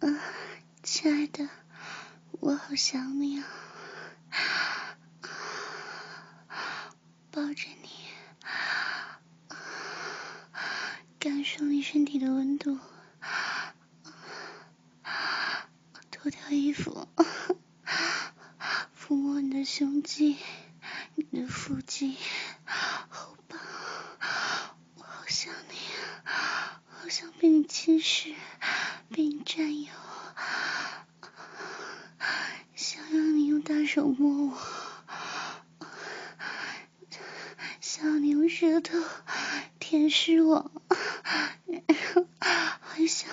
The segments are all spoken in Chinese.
啊，亲爱的，我好想你啊！抱着你，感受你身体的温度，脱掉衣服，抚摸你的胸肌、你的腹肌、后背，我好想你，好想被你侵蚀。被你占有，想让你用大手摸我，想你用舌头舔舐我，还想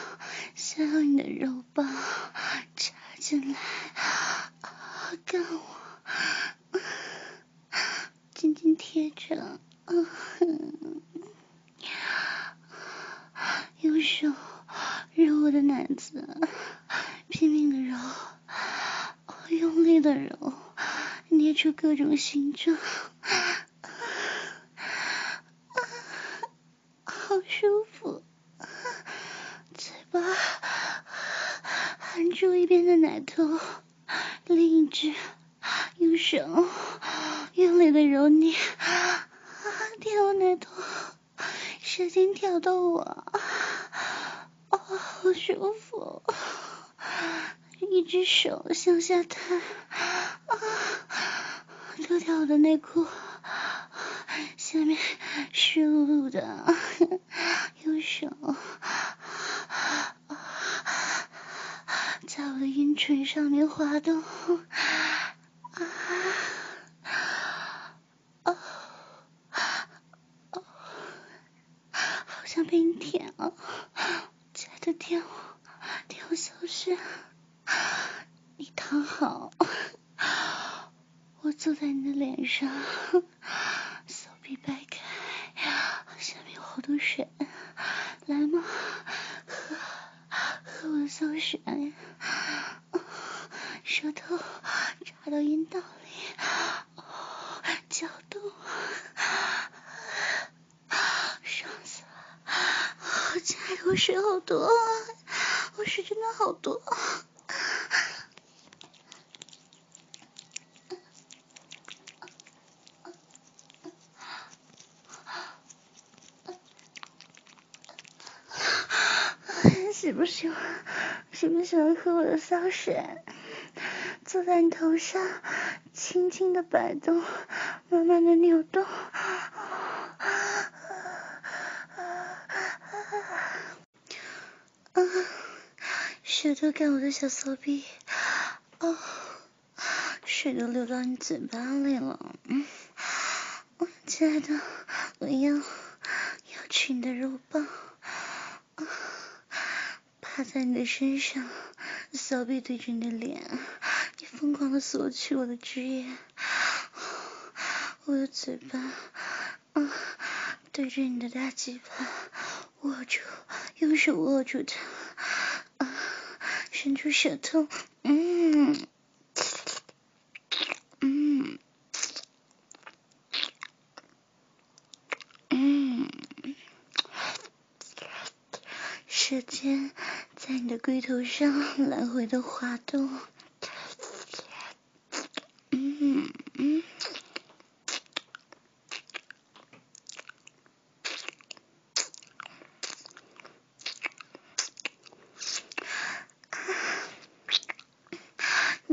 想要你的肉棒插进来干我，紧紧贴着，用手。我的奶子，拼命的揉，用力的揉，捏出各种形状，好舒服。嘴巴含住一边的奶头，另一只用手用力的揉捏，舔我奶头，舌尖挑逗我。好舒服，一只手向下探，啊脱掉我的内裤，下面湿漉漉的，用手在我的阴唇上面滑动，啊好像被你舔了了。的舔我，舔我小穴，你躺好，我坐在你的脸上，手臂掰开，下面有好多水，来嘛，喝，喝我的小穴，舌头插到阴道里，搅动，我，亲爱的，我水好多。我水真的好多，喜不喜欢？喜不喜欢喝我的骚水？坐在你头上，轻轻的摆动，慢慢的扭动。舌头干我的小骚逼，哦，水都流到你嘴巴里了，嗯，亲爱的，我要要吃你的肉棒，趴在你的身上，骚逼对着你的脸，你疯狂的索取我的汁液，我的嘴巴，啊，对着你的大鸡巴，握住，用手握住它。伸出舌头，嗯，嗯，嗯，舌尖在你的龟头上来回的滑动。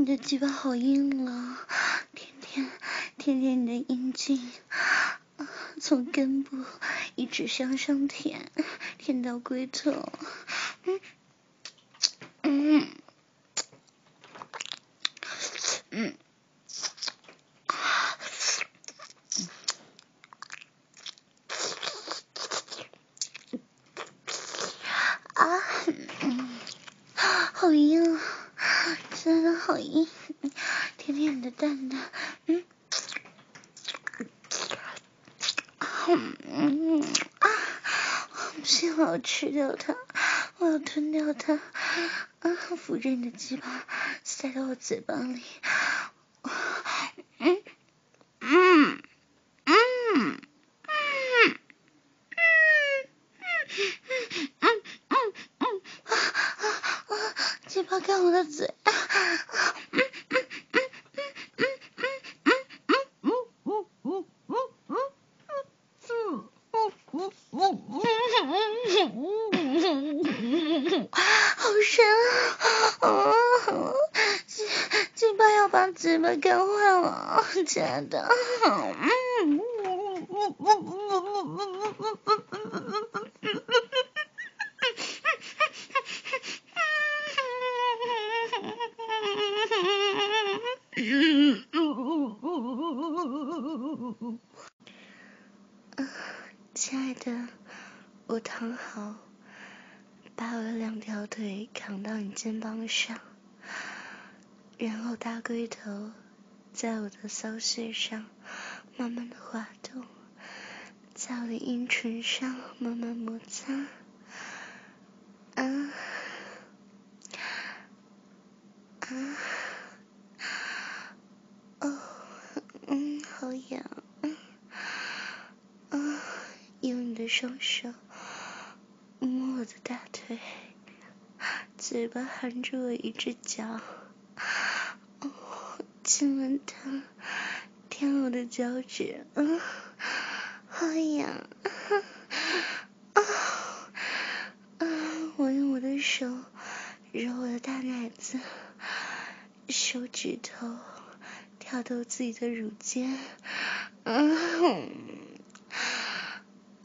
你的鸡巴好硬啊，舔舔舔舔你的阴茎，从根部一直向上舔，舔到龟头，嗯嗯嗯啊，好硬！好硬，甜甜你的蛋蛋，嗯，嗯啊，不行，我要吃掉它，我要吞掉它，啊，扶着你的鸡巴塞到我嘴巴里。嗯，嗯，嗯，嗯，嗯，嗯，嗯，嗯，嗯，嗯，嗯，啊啊啊鸡巴干我的嘴。好深啊！鸡鸡巴要把嘴巴干坏了，亲爱的。亲爱的，我躺好，把我的两条腿扛到你肩膀上，然后大龟头在我的骚穴上慢慢的滑动，在我的阴唇上慢慢摩擦，啊啊，哦，嗯，好痒。啊用你的双手摸我的大腿，嘴巴含住我一只脚，亲吻他，舔我的脚趾，嗯，好痒，啊啊！我用我的手揉我的大奶子，手指头挑逗自己的乳尖，嗯。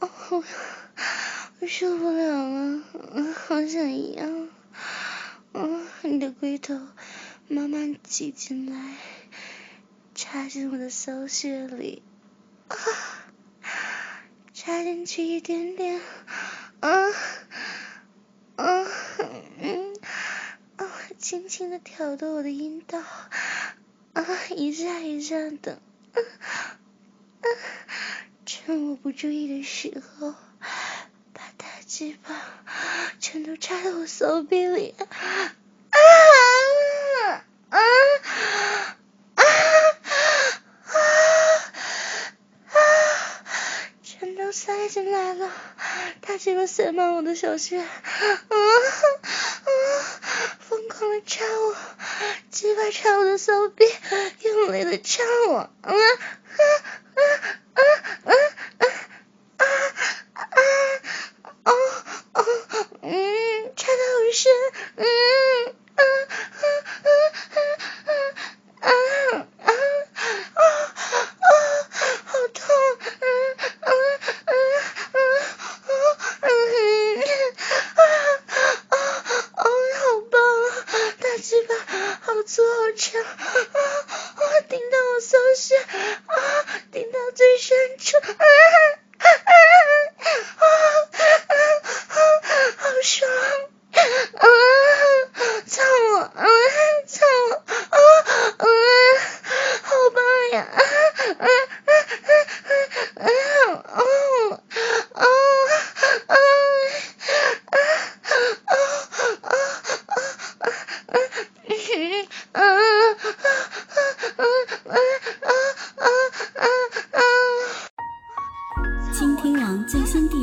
我我受不了了，好想要，嗯，你的龟头慢慢挤进来，插进我的骚穴里，啊，插进去一点点，啊啊嗯，啊，轻轻的挑逗我的阴道，啊，一下一下的，啊啊。趁我不注意的时候，把大鸡巴全都插到我手臂里，啊啊啊啊啊！全都塞进来了，大鸡巴塞满我的小穴，啊啊！疯狂的插我，鸡巴插我的手臂，用力的插我，啊好粗好长，啊！我听到我收线。